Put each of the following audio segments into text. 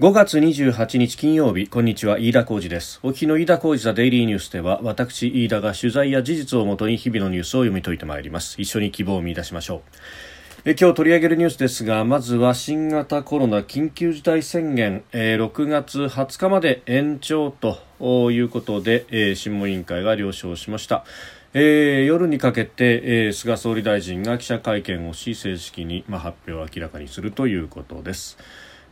5月28日金曜日こんにちは飯田浩二です。お日の飯田浩二ザデイリーニュースでは私飯田が取材や事実をもとに日々のニュースを読み解いてまいります。一緒に希望を見出しましょう。え今日取り上げるニュースですがまずは新型コロナ緊急事態宣言、えー、6月20日まで延長ということで、えー、諮問委員会が了承しました。えー、夜にかけて、えー、菅総理大臣が記者会見をし正式に、ま、発表を明らかにするということです。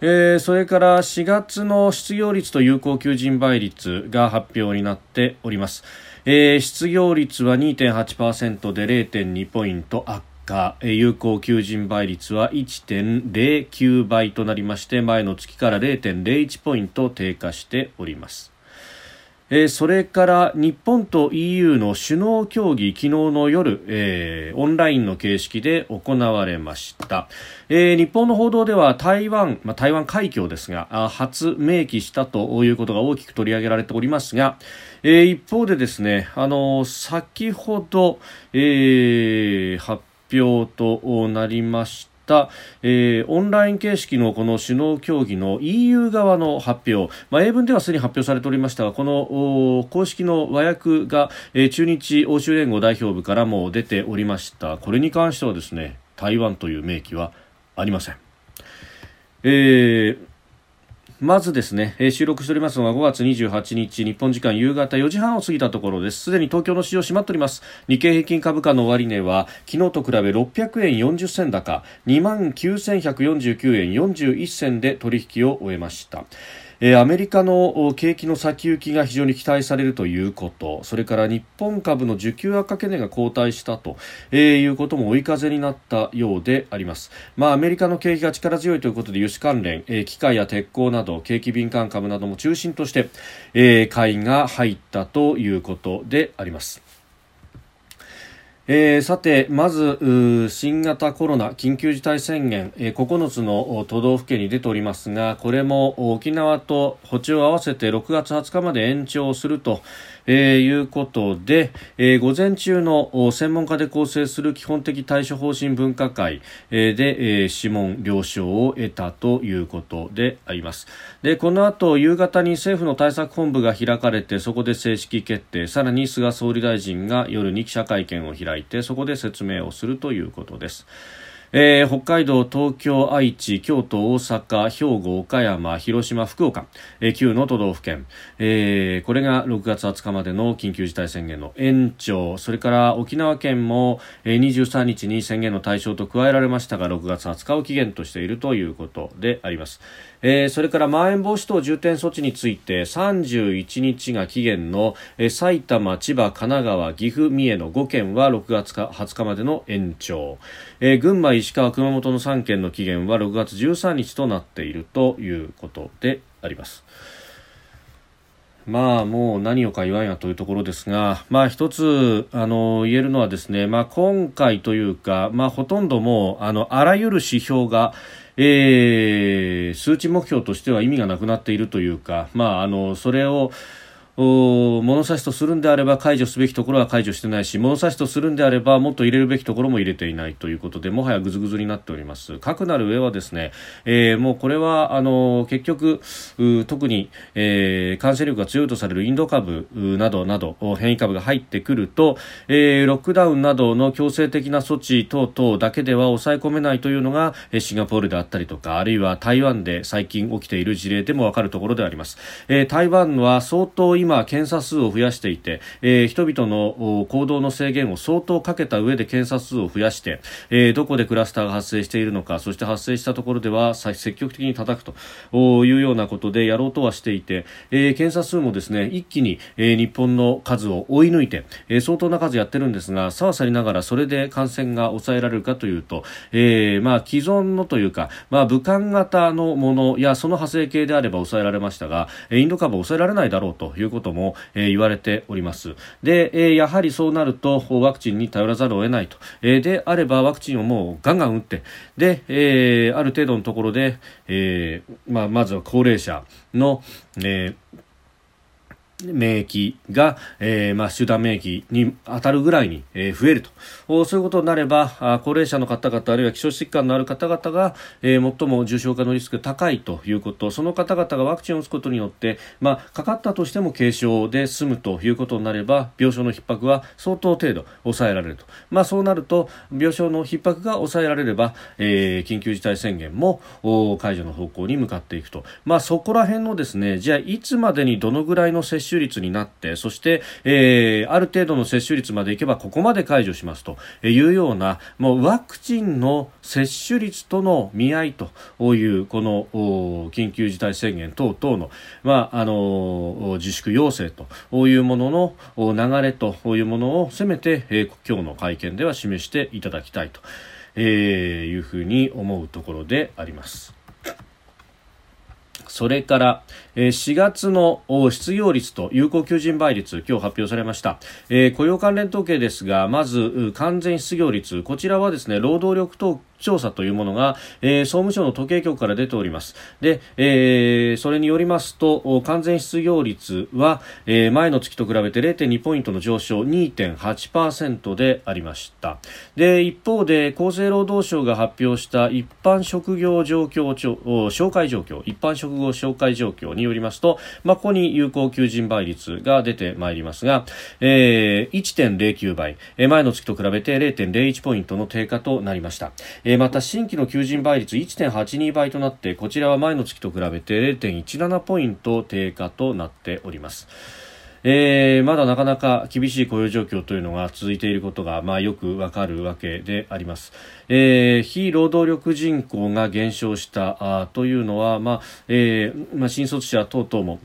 えー、それから4月の失業率と有効求人倍率が発表になっております、えー、失業率は2.8%で0.2ポイント悪化。有効求人倍率は1.09倍となりまして前の月から0.01ポイント低下しております。えー、それから日本と EU の首脳協議昨日の夜、えー、オンラインの形式で行われました、えー、日本の報道では台湾、まあ、台湾海峡ですが初明記したということが大きく取り上げられておりますが、え、一方でですね、あの先ほど、え、発表となりました、えー、オンライン形式のこの首脳協議の EU 側の発表、まあ、英文ではすでに発表されておりましたがこの公式の和訳が、えー、中日欧州連合代表部からも出ておりましたこれに関してはですね台湾という明記はありません。えーまずですね、えー、収録しておりますのは5月28日、日本時間夕方4時半を過ぎたところです。すでに東京の市場閉まっております。日経平均株価の終値は、昨日と比べ600円40銭高、29,149円41銭で取引を終えました。え、アメリカの景気の先行きが非常に期待されるということ。それから日本株の需給悪化懸念が後退したと、え、いうことも追い風になったようであります、まあ、アメリカの景気が力強いということで輸出関連、え、機械や鉄鋼など景気敏感株なども中心として、えー、買いが入ったということであります。えー、さて、まず新型コロナ緊急事態宣言、えー、9つの都道府県に出ておりますがこれも沖縄と補地を合わせて6月20日まで延長すると、えー、いうことで、えー、午前中の専門家で構成する基本的対処方針分科会、えー、で、えー、諮問了承を得たということでありますでこの後夕方に政府の対策本部が開かれてそこで正式決定さらに菅総理大臣が夜に記者会見を開いてそこで説明をするということです。えー、北海道、東京、愛知、京都、大阪、兵庫、岡山、広島、福岡、えー、9の都道府県、えー、これが6月20日までの緊急事態宣言の延長、それから沖縄県も、えー、23日に宣言の対象と加えられましたが、6月20日を期限としているということであります。えー、それからまん延防止等重点措置について31日が期限の、えー、埼玉、千葉、神奈川、岐阜、三重の5県は6月20日までの延長、えー、群馬、石川、熊本の3県の期限は6月13日となっているということであります。まあもう何をか言わんやというところですが、まあ一つ、あの、言えるのはですね、まあ今回というか、まあほとんどもう、あの、あらゆる指標が、えー、数値目標としては意味がなくなっているというか、まああの、それを、物差しとするんであれば解除すべきところは解除してないし物差しとするんであればもっと入れるべきところも入れていないということでもはやぐずぐずになっております。かくなる上はですね、えー、もうこれはあの結局特に、えー、感染力が強いとされるインド株などなど変異株が入ってくると、えー、ロックダウンなどの強制的な措置等々だけでは抑え込めないというのがシンガポールであったりとかあるいは台湾で最近起きている事例でもわかるところであります、えー、台湾は相当今、検査数を増やしていて、えー、人々の行動の制限を相当かけた上で検査数を増やして、えー、どこでクラスターが発生しているのか、そして発生したところでは積極的に叩くというようなことでやろうとはしていて、えー、検査数もですね、一気に、えー、日本の数を追い抜いて、えー、相当な数やってるんですが、さわさりながらそれで感染が抑えられるかというと、えー、まあ既存のというか、まあ武漢型のものやその派生系であれば抑えられましたが、インド株を抑えられないだろうということも、えー、言われております。で、えー、やはりそうなるとワクチンに頼らざるを得ないと、えー、であればワクチンをもうガンガン打ってで、えー、ある程度のところで、えーまあ、まずは高齢者の、えー免疫が、えー、まあ、集団免疫に当たるぐらいに、えー、増えると。そういうことになればあ高齢者の方々あるいは基礎疾患のある方々が、えー、最も重症化のリスクが高いということ。その方々がワクチンを打つことによって、まあ、かかったとしても軽症で済むということになれば病床の逼迫は相当程度抑えられると、まあ、そうなると病床の逼迫が抑えられれば、え、緊急事態宣言も解除の方向に向かっていくと、まあ、そこら辺のですねじゃあいつまでにどのぐらいの接種種率になってそして、えー、ある程度の接種率までいけばここまで解除しますというようなもうワクチンの接種率との見合いというこの緊急事態宣言等々の、まあ、あの自粛要請というものの流れというものをせめて、えー、今日の会見では示していただきたいと、えー、いうふうに思うところであります。それから、4月の失業率と有効求人倍率、今日発表されました。え雇用関連統計ですが、まず完全失業率、こちらはですね、労働力統調査というものが、えー、総務省の統計局から出ております。で、えー、それによりますと、完全失業率は、えー、前の月と比べて0.2ポイントの上昇2.8%でありました。で、一方で、厚生労働省が発表した一般職業状況紹介状況、一般職業紹介状況によりますと、まあ、ここに有効求人倍率が出てまいりますが、えー、1.09倍え、前の月と比べて0.01ポイントの低下となりました。えーまた新規の求人倍率1.82倍となってこちらは前の月と比べて0.17ポイント低下となっております。えー、まだなかなか厳しい雇用状況というのが続いていることが、まあ、よくわかるわけであります。えー、非労働力人口が減少したあというのは、まあえーまあ、新卒者等々も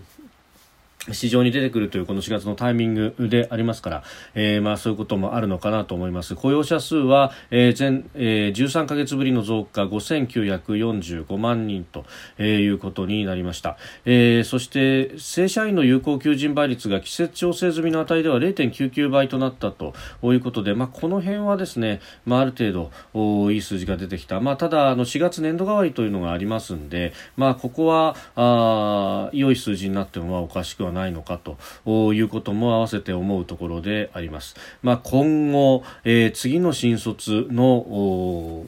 市場に出てくるというこの4月のタイミングでありますから、えー、まあそういうこともあるのかなと思います。雇用者数は、えー前えー、13ヶ月ぶりの増加5945万人と、えー、いうことになりました。えー、そして正社員の有効求人倍率が季節調整済みの値では0.99倍となったということで、まあこの辺はですね、まあある程度おいい数字が出てきた。まあただあの4月年度代わりというのがありますんで、まあここはあ良い数字になってもおかしくはないないのかということも合わせて思うところであります。まあ、今後、えー、次の新卒の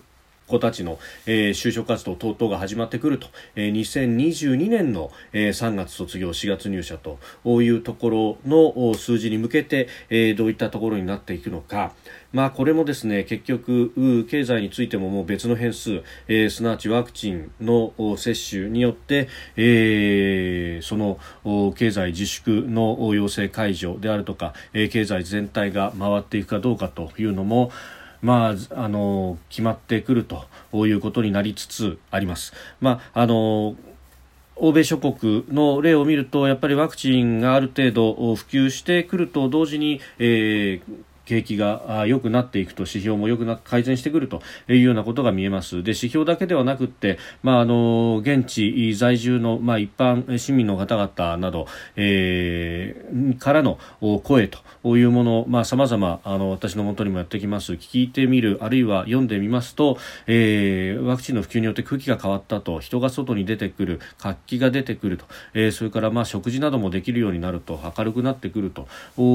子たちの、えー、就職活動等々が始まってくると、えー、2022年の、えー、3月卒業4月入社というところの数字に向けて、えー、どういったところになっていくのか、まあ、これもですね結局経済についてももう別の変数、えー、すなわちワクチンの接種によって、えー、その経済自粛の要請解除であるとか、えー、経済全体が回っていくかどうかというのもまあ、あの決まってくるということになりつつあります。まああの欧米諸国の例を見るとやっぱりワクチンがある程度普及してくると同時に、えー、景気が良くなっていくと指標も良くな改善してくるというようなことが見えます。で指標だけではなくて、まあ、あの現地在住の、まあ、一般市民の方々など、えー、からの声というもの、まあ、様々あの私のもとにもやってきます聞いてみるあるいは読んでみますと、えー、ワクチンの普及によって空気が変わったと人が外に出てくる活気が出てくると、えー、それからまあ食事などもできるようになると明るくなってくると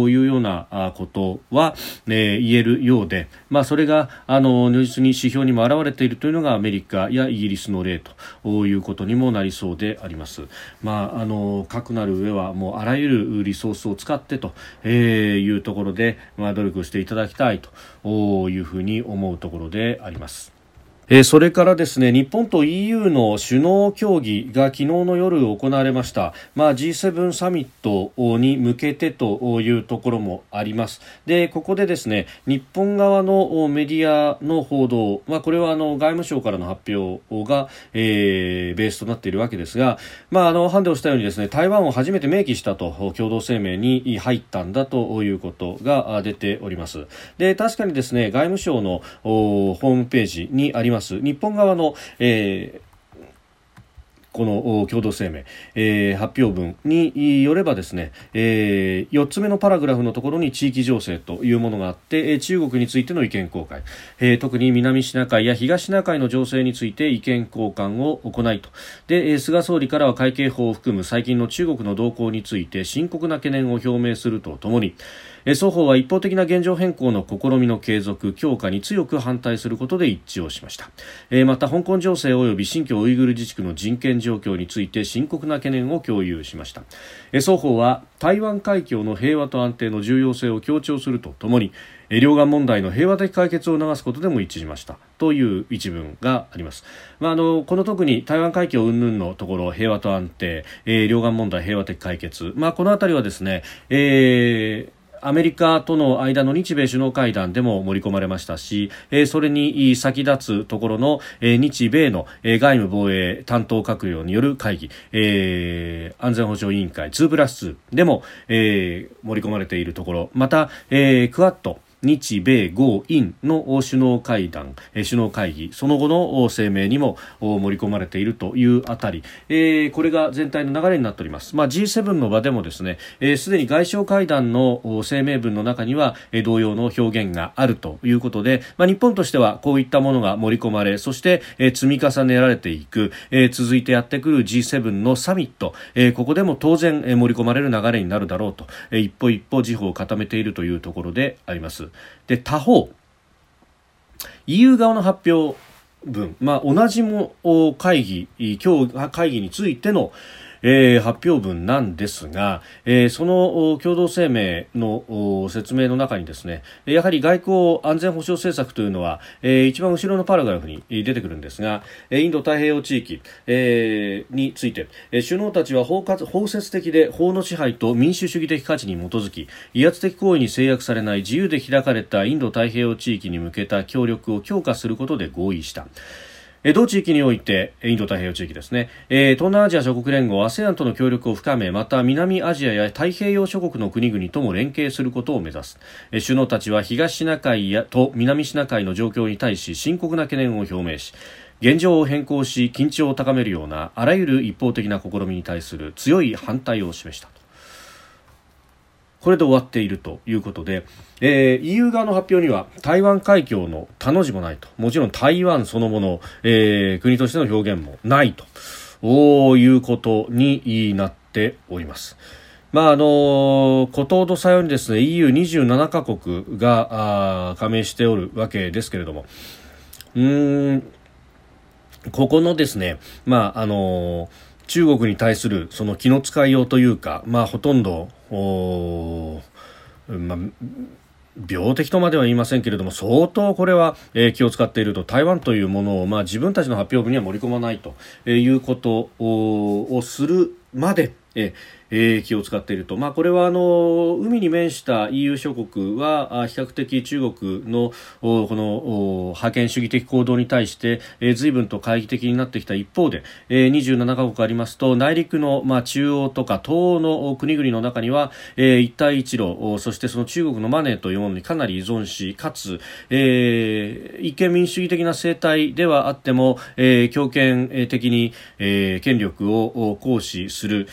いうようなことは、えー、言えるようで、まあ、それがあの如実に指標にも表れているというのがアメリカやイギリスの例ということにもなりそうであります。まあ、あの核なる上はもうあらゆるリソースを使ってと、えー、いうところで、まあ、努力していただきたいというふうに思うところであります。えー、それからですね日本と EU の首脳協議が昨日の夜行われました、まあ、G7 サミットに向けてというところもあります。でここでですね日本側のメディアの報道、まあ、これはあの外務省からの発表が、えー、ベースとなっているわけですが、まあ、あのハンデをしたようにですね台湾を初めて明記したと共同声明に入ったんだということが出ております。で確かにですね外務省のホームページにあります。ます日本側の、えーこの共同声明、えー、発表文によればですね、えー、4つ目のパラグラフのところに地域情勢というものがあって、中国についての意見交換、えー、特に南シナ海や東シナ海の情勢について意見交換を行いと。で菅総理からは海警法を含む最近の中国の動向について深刻な懸念を表明するとともに双方は一方的な現状変更の試みの継続強化に強く反対することで一致をしました。また香港情勢及び新疆ウイグル自治区の人権状況について深刻な懸念を共有しました。双方は台湾海峡の平和と安定の重要性を強調するとともに両岸問題の平和的解決を促すことでも一致しました。という一文があります、まあ、あのこの特に台湾海峡云々のところ平和と安定、えー、両岸問題平和的解決、まあ、この辺りはですね、えーアメリカとの間の日米首脳会談でも盛り込まれましたし、えそれに先立つところの、え日米の、え外務防衛担当閣僚による会議、え安全保障委員会2プラス2でも、え盛り込まれているところ、また、えクアッド日米豪印の首脳会談、首脳会議、その後の声明にも盛り込まれているというあたり、えー、これが全体の流れになっております。まあ、G7 の場でもですね、えー、で、に外相会談の声明文の中には、同様の表現があるということで、まあ、日本としてはこういったものが盛り込まれ、そして、積み重ねられていく、えー、続いてやってくる G7 のサミット、えー、ここでも当然、盛り込まれる流れになるだろうと、え、一歩一歩自歩を固めているというところであります。で他方 EU 側の発表文、まあ、同じも会議今日会議についての、えー、発表文なんですが、えー、その共同声明の説明の中にですねやはり外交安全保障政策というのは、えー、一番後ろのパラグラフに出てくるんですがインド太平洋地域、えー、について首脳たちは包括包摂的で法の支配と民主主義的価値に基づき威圧的行為に制約されない自由で開かれたインド太平洋地域に向けた協力を強化することで合意した。同地域において、インド太平洋地域ですねえ、東南アジア諸国連合 ASEAN との協力を深め、また南アジアや太平洋諸国の国々とも連携することを目指すえ。首脳たちは東シナ海やと南シナ海の状況に対し深刻な懸念を表明し、現状を変更し緊張を高めるようなあらゆる一方的な試みに対する強い反対を示したこれで終わっているということで、えー、EU 側の発表には台湾海峡の他の字もないと。もちろん台湾そのもの、えー、国としての表現もないと。いうことになっております。まああのことほどさようにですね EU27 カ国が加盟しておるわけですけれども。うんここのですねまああの中国に対するその気の使いようというかまあほとんどまあ、病的とまでは言いませんけれども相当これは、えー、気を使っていると。台湾というものを、まあ、自分たちの発表文には盛り込まないということをするまで、えーえー、気を使っていると、まあ、これはあの海に面した EU 諸国は比較的中国のこの覇権主義的行動に対して、え、随分と懐疑的になってきた一方で、えー、27カ国ありますと内陸の、まあ、中央とか東欧の国々の中には、え、一帯一路そしてその中国のマネーというものにかなり依存しかつ、え、一見民主主義的な政態ではあっても、え、強権的に、え、権力を行使する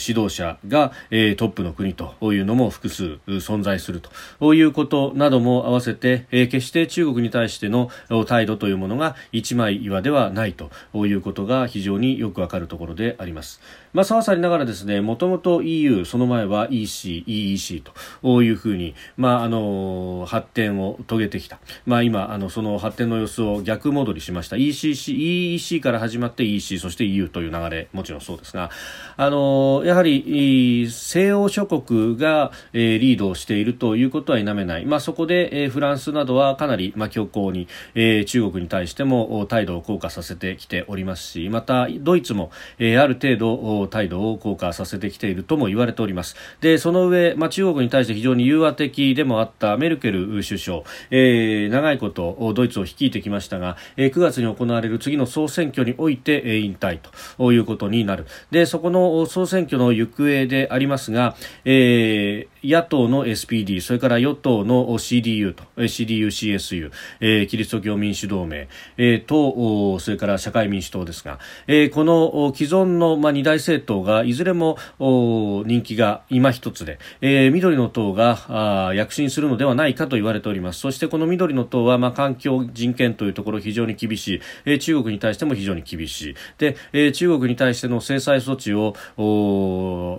指導者が、えー、トップの国というのも複数存在するということなども合わせて、えー、決して中国に対しての態度というものが一枚岩ではないということが非常によくわかるところであります。まあ、さわさりながらですね、もともと EU、その前は EC、EEC というふうに、まあ、あの、発展を遂げてきた。まあ、今、あの、その発展の様子を逆戻りしました。ECC、EEC から始まって EC、そして EU という流れ、もちろんそうですが、あの、やはり、西欧諸国が、えー、リードをしているということは否めない。まあ、そこで、えー、フランスなどはかなり、まあ、強硬に、えー、中国に対しても態度を硬化させてきておりますし、また、ドイツも、えー、ある程度、態度を硬化させてきているとも言われております。でその上、まあ、中国に対して非常に融和的でもあったメルケル首相、えー、長いことドイツを率いてきましたが、えー、9月に行われる次の総選挙において、え、引退ということになる。でそこの総選挙の行方でありますが、えー野党の SPD それから与党の CDU と CDU-CSU、えー、キリスト教民主同盟、えー、とそれから社会民主党ですが、えー、この既存の、まあ、二大政政党がいずれも人気が今一つで、えー、緑の党があ躍進するのではないかと言われております。そしてこの緑の党は、まあ、環境人権というところ非常に厳しい、えー、中国に対しても非常に厳しい。で、えー、中国に対しての制裁措置を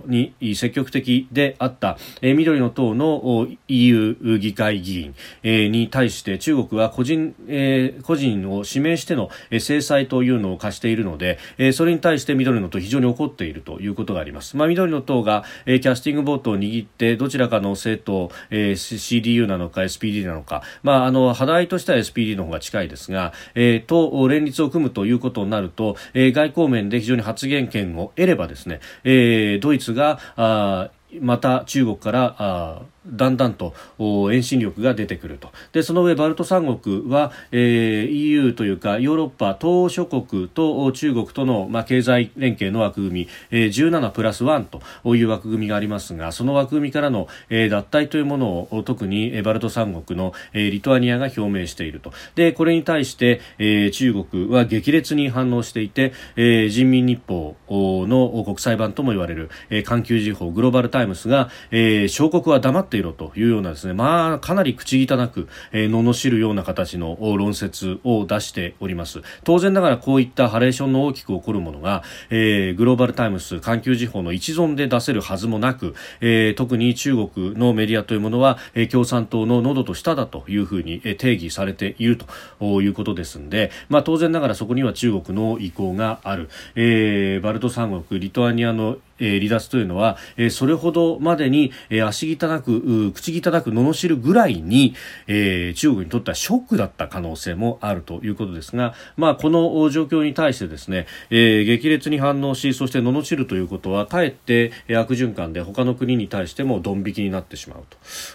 に積極的であった、えーえー、緑の党の EU 議会議員、えー、に対して中国は個人,、えー、個人を指名しての制裁というのを課しているので、えー、それに対して緑の党非常に怒ってているということがあります。まあ、緑の党が、えー、キャスティングボートを握ってどちらかの政党、えー、CDU なのか SPD なのか、まあ、あの肌合いとしては SPD の方が近いですが、えー、と連立を組むということになると、えー、外交面で非常に発言権を得ればですね、えー、ドイツがあまた中国からあだんだんと遠心力が出てくると。でその上バルト三国は、えー、EU というかヨーロッパ東欧諸国と中国との、まあ、経済連携の枠組み、えー、17プラス1という枠組みがありますがその枠組みからの、えー、脱退というものを特にバルト三国の、えー、リトアニアが表明していると。でこれに対して、えー、中国は激烈に反応していて、えー、人民日報の国際版とも言われる、えー、環球時報グローバルタイムスが、えー、小国は黙っていろというようなですね、まあ、かなり口汚く、えー、罵るような形の論説を出しております。当然ながらこういったハレーションの大きく起こるものが、えー、グローバルタイムス、環球時報の一存で出せるはずもなく、えー、特に中国のメディアというものは、えー、共産党の喉と舌だというふうに、えー、定義されているということですんで、まあ、当然ながらそこには中国の意向がある。えー、バルト三国、リトアニアのえ、離脱というのは、え、それほどまでに、え、足汚く、口汚く罵るぐらいに、え、中国にとってはショックだった可能性もあるということですが、まあ、この状況に対してですね、え、激烈に反応し、そして罵るということは、かえって悪循環で他の国に対してもドン引きになってしまう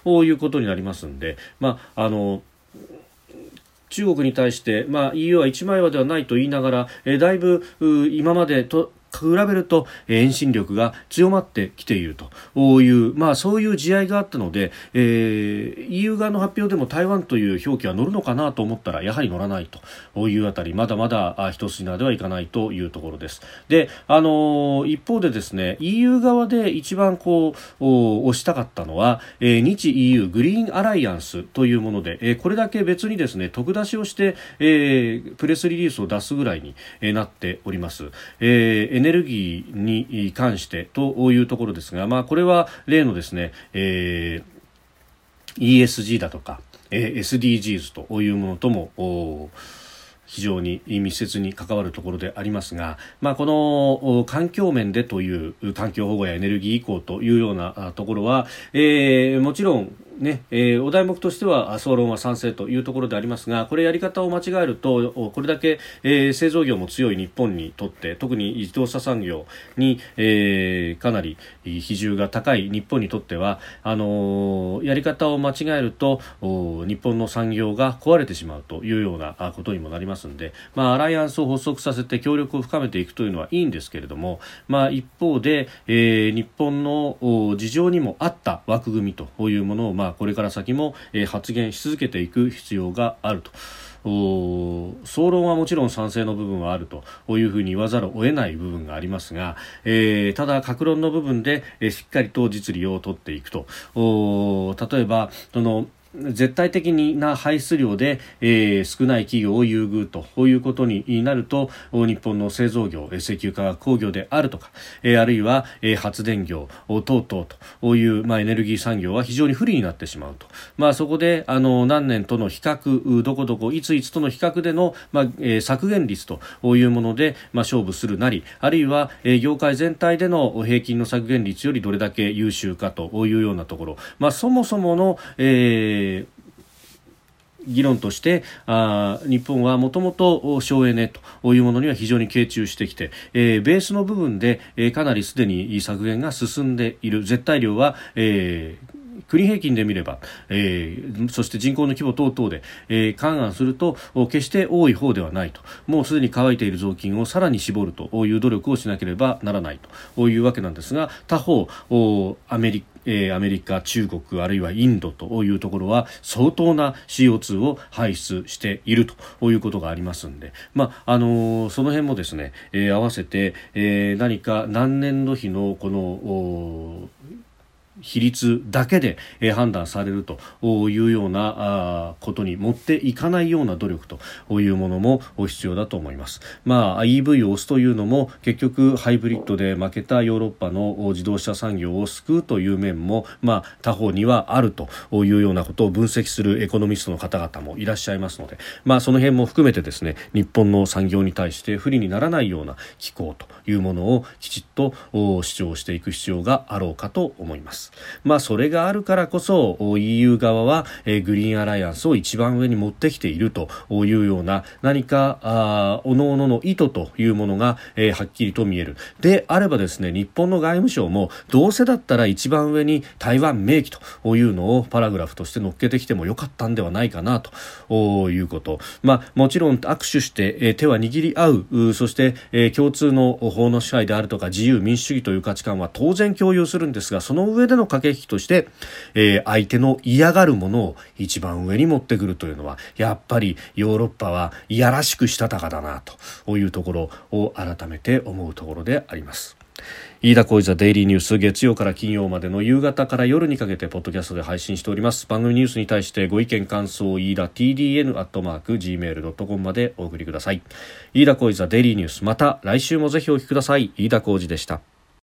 ということになりますんで、まあ、あの、中国に対して、まあ、EU は一枚岩ではないと言いながら、え、だいぶ今までと比べると遠心力が強まってきているという、まあ、そういう地合いがあったので、えー、EU 側の発表でも台湾という表記は乗るのかなと思ったらやはり乗らないというあたりまだまだ一筋縄ではいかないというところです。で、あの一方でですね EU 側で一番こう推したかったのは、えー、日 EU グリーンアライアンスというもので、えー、これだけ別にですね得出しをして、えー、プレスリリースを出すぐらいに、え、なっております。えーネルギーに関してというところですが、まあ、これは例のですね、えー、ESG だとか、えー、SDGs というものとも非常に密接に関わるところでありますが、まあ、この環境面でという環境保護やエネルギー移行というようなところは、えー、もちろんねえー、お題目としては総論は賛成というところでありますがこれやり方を間違えるとこれだけ、えー、製造業も強い日本にとって特に自動車産業に、えー、かなり比重が高い日本にとってはあのー、やり方を間違えると日本の産業が壊れてしまうというようなことにもなりますので、まあ、アライアンスを発足させて協力を深めていくというのはいいんですけれども、まあ、一方で、えー、日本の事情にも合った枠組みというものを、まあまあ、これから先も、えー、発言し続けていく必要があると。総論はもちろん賛成の部分はあるというふうに言わざるを得ない部分がありますが、えー、ただ、各論の部分で、えー、しっかりと実利を取っていくと例えばその絶対的な排出量で、えー、少ない企業を優遇ということになると日本の製造業石油化学工業であるとか、えー、あるいは、えー、発電業等々という、まあ、エネルギー産業は非常に不利になってしまうと、まあ、そこであの何年との比較どこどこいついつとの比較での、まあえー、削減率というもので、まあ、勝負するなりあるいは、えー、業界全体での平均の削減率よりどれだけ優秀かというようなところ、まあ、そもそもの、えー議論としてあ日本はもともと省エネというものには非常に傾注してきて、えー、ベースの部分で、えー、かなりすでに削減が進んでいる。絶対量は、えー国平均で見れば、えー、そして人口の規模等々で、えー、勘案すると決して多い方ではないと。もうすでに乾いている雑巾をさらに絞るという努力をしなければならないというわけなんですが他方アメリカえー、アメリカ、中国あるいはインドというところは相当な CO2 を排出しているということがありますので、まああのー、その辺もですね、えー、合わせて、えー、何か何年度比のこの比率だけで、え判断されるというようなことに持っていかないような努力というものも必要だと思います。まあ、EV を押すというのも結局ハイブリッドで負けたヨーロッパの自動車産業を救うという面も、まあ、他方にはあるというようなことを分析するエコノミストの方々もいらっしゃいますので、まあ、その辺も含めてですね日本の産業に対して不利にならないような機構というものをきちっと主張していく必要があろうかと思います。。まあ、それがあるからこそ EU 側は、え、グリーンアライアンスを一番上に持ってきているというような何かあ各々の意図というものが、え、はっきりと見える。であればですね日本の外務省もどうせだったら一番上に台湾明記というのをパラグラフとして乗っけてきてもよかったんではないかなということ。まあ、もちろん握手して、え、手は握り合うそして、え、共通の法の支配であるとか自由民主主義という価値観は当然共有するんですがその上ででの駆け引きとして、えー、相手の嫌がるものを一番上に持ってくるというのはやっぱりヨーロッパはいやらしくしたたかだなというところを改めて思うところであります。飯田浩司ザデイリーニュース月曜から金曜までの夕方から夜にかけてポッドキャストで配信しております。番組ニュースに対してご意見感想飯田 TDN アットマーク Gmail.com までお送りください。飯田浩司ザデイリーニュースまた来週もぜひお聞きください。飯田浩司でした。